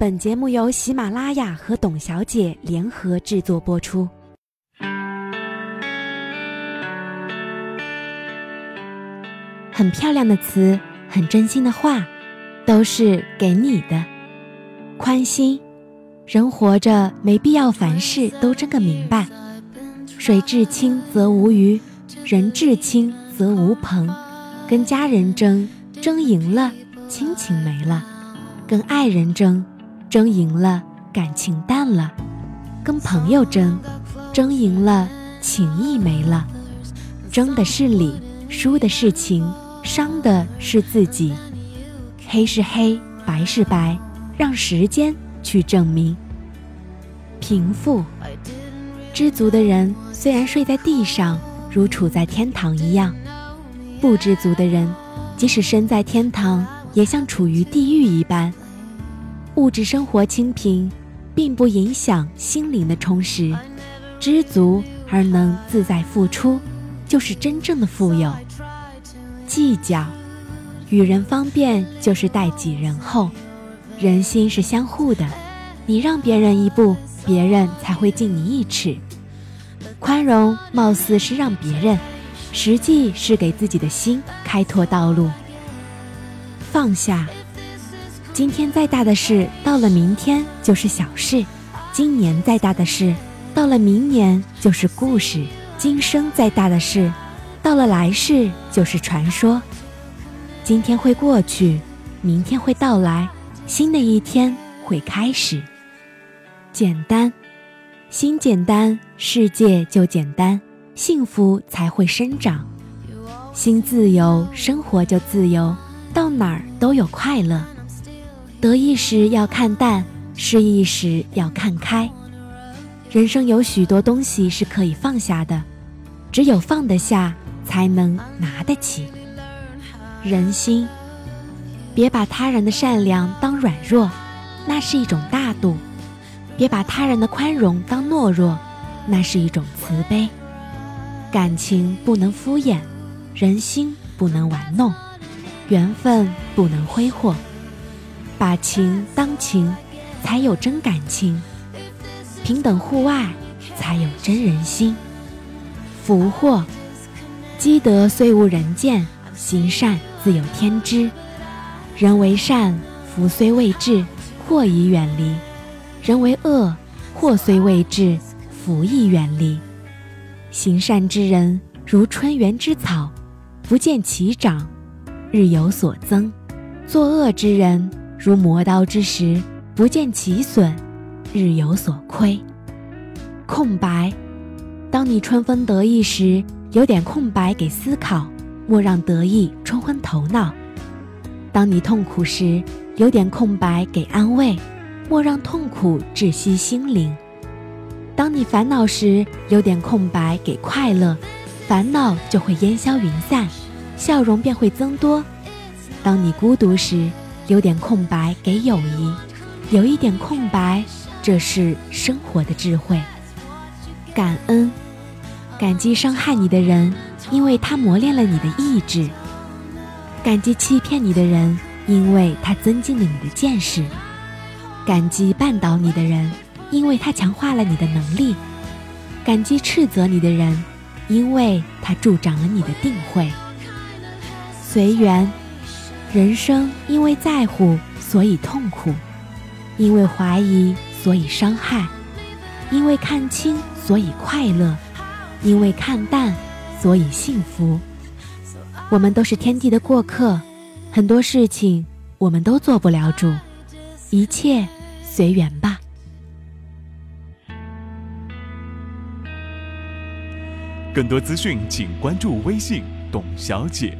本节目由喜马拉雅和董小姐联合制作播出。很漂亮的词，很真心的话，都是给你的。宽心，人活着没必要凡事都争个明白。水至清则无鱼，人至清则无朋。跟家人争，争赢了，亲情没了；跟爱人争。争赢了，感情淡了；跟朋友争，争赢了，情谊没了。争的是理，输的是情，伤的是自己。黑是黑，白是白，让时间去证明。平复，知足的人虽然睡在地上，如处在天堂一样；不知足的人，即使身在天堂，也像处于地狱一般。物质生活清贫，并不影响心灵的充实。知足而能自在付出，就是真正的富有。计较，与人方便就是待己仁厚。人心是相互的，你让别人一步，别人才会敬你一尺。宽容貌似是让别人，实际是给自己的心开拓道路。放下。今天再大的事，到了明天就是小事；今年再大的事，到了明年就是故事；今生再大的事，到了来世就是传说。今天会过去，明天会到来，新的一天会开始。简单，心简单，世界就简单，幸福才会生长。心自由，生活就自由，到哪儿都有快乐。得意时要看淡，失意时要看开。人生有许多东西是可以放下的，只有放得下，才能拿得起。人心，别把他人的善良当软弱，那是一种大度；别把他人的宽容当懦弱，那是一种慈悲。感情不能敷衍，人心不能玩弄，缘分不能挥霍。把情当情，才有真感情；平等互爱，才有真人心。福祸，积德虽无人见，行善自有天知。人为善，福虽未至，祸已远离；人为恶，祸虽未至，福亦远离。行善之人，如春园之草，不见其长，日有所增；作恶之人，如磨刀之石，不见其损，日有所亏。空白，当你春风得意时，留点空白给思考，莫让得意冲昏头脑；当你痛苦时，留点空白给安慰，莫让痛苦窒息心灵；当你烦恼时，留点空白给快乐，烦恼就会烟消云散，笑容便会增多；当你孤独时，留点空白给友谊，有一点空白，这是生活的智慧。感恩，感激伤害你的人，因为他磨练了你的意志；感激欺骗你的人，因为他增进了你的见识；感激绊倒你的人，因为他强化了你的能力；感激斥责你的人，因为他助长了你的定慧。随缘。人生因为在乎，所以痛苦；因为怀疑，所以伤害；因为看清，所以快乐；因为看淡，所以幸福。我们都是天地的过客，很多事情我们都做不了主，一切随缘吧。更多资讯，请关注微信“董小姐”。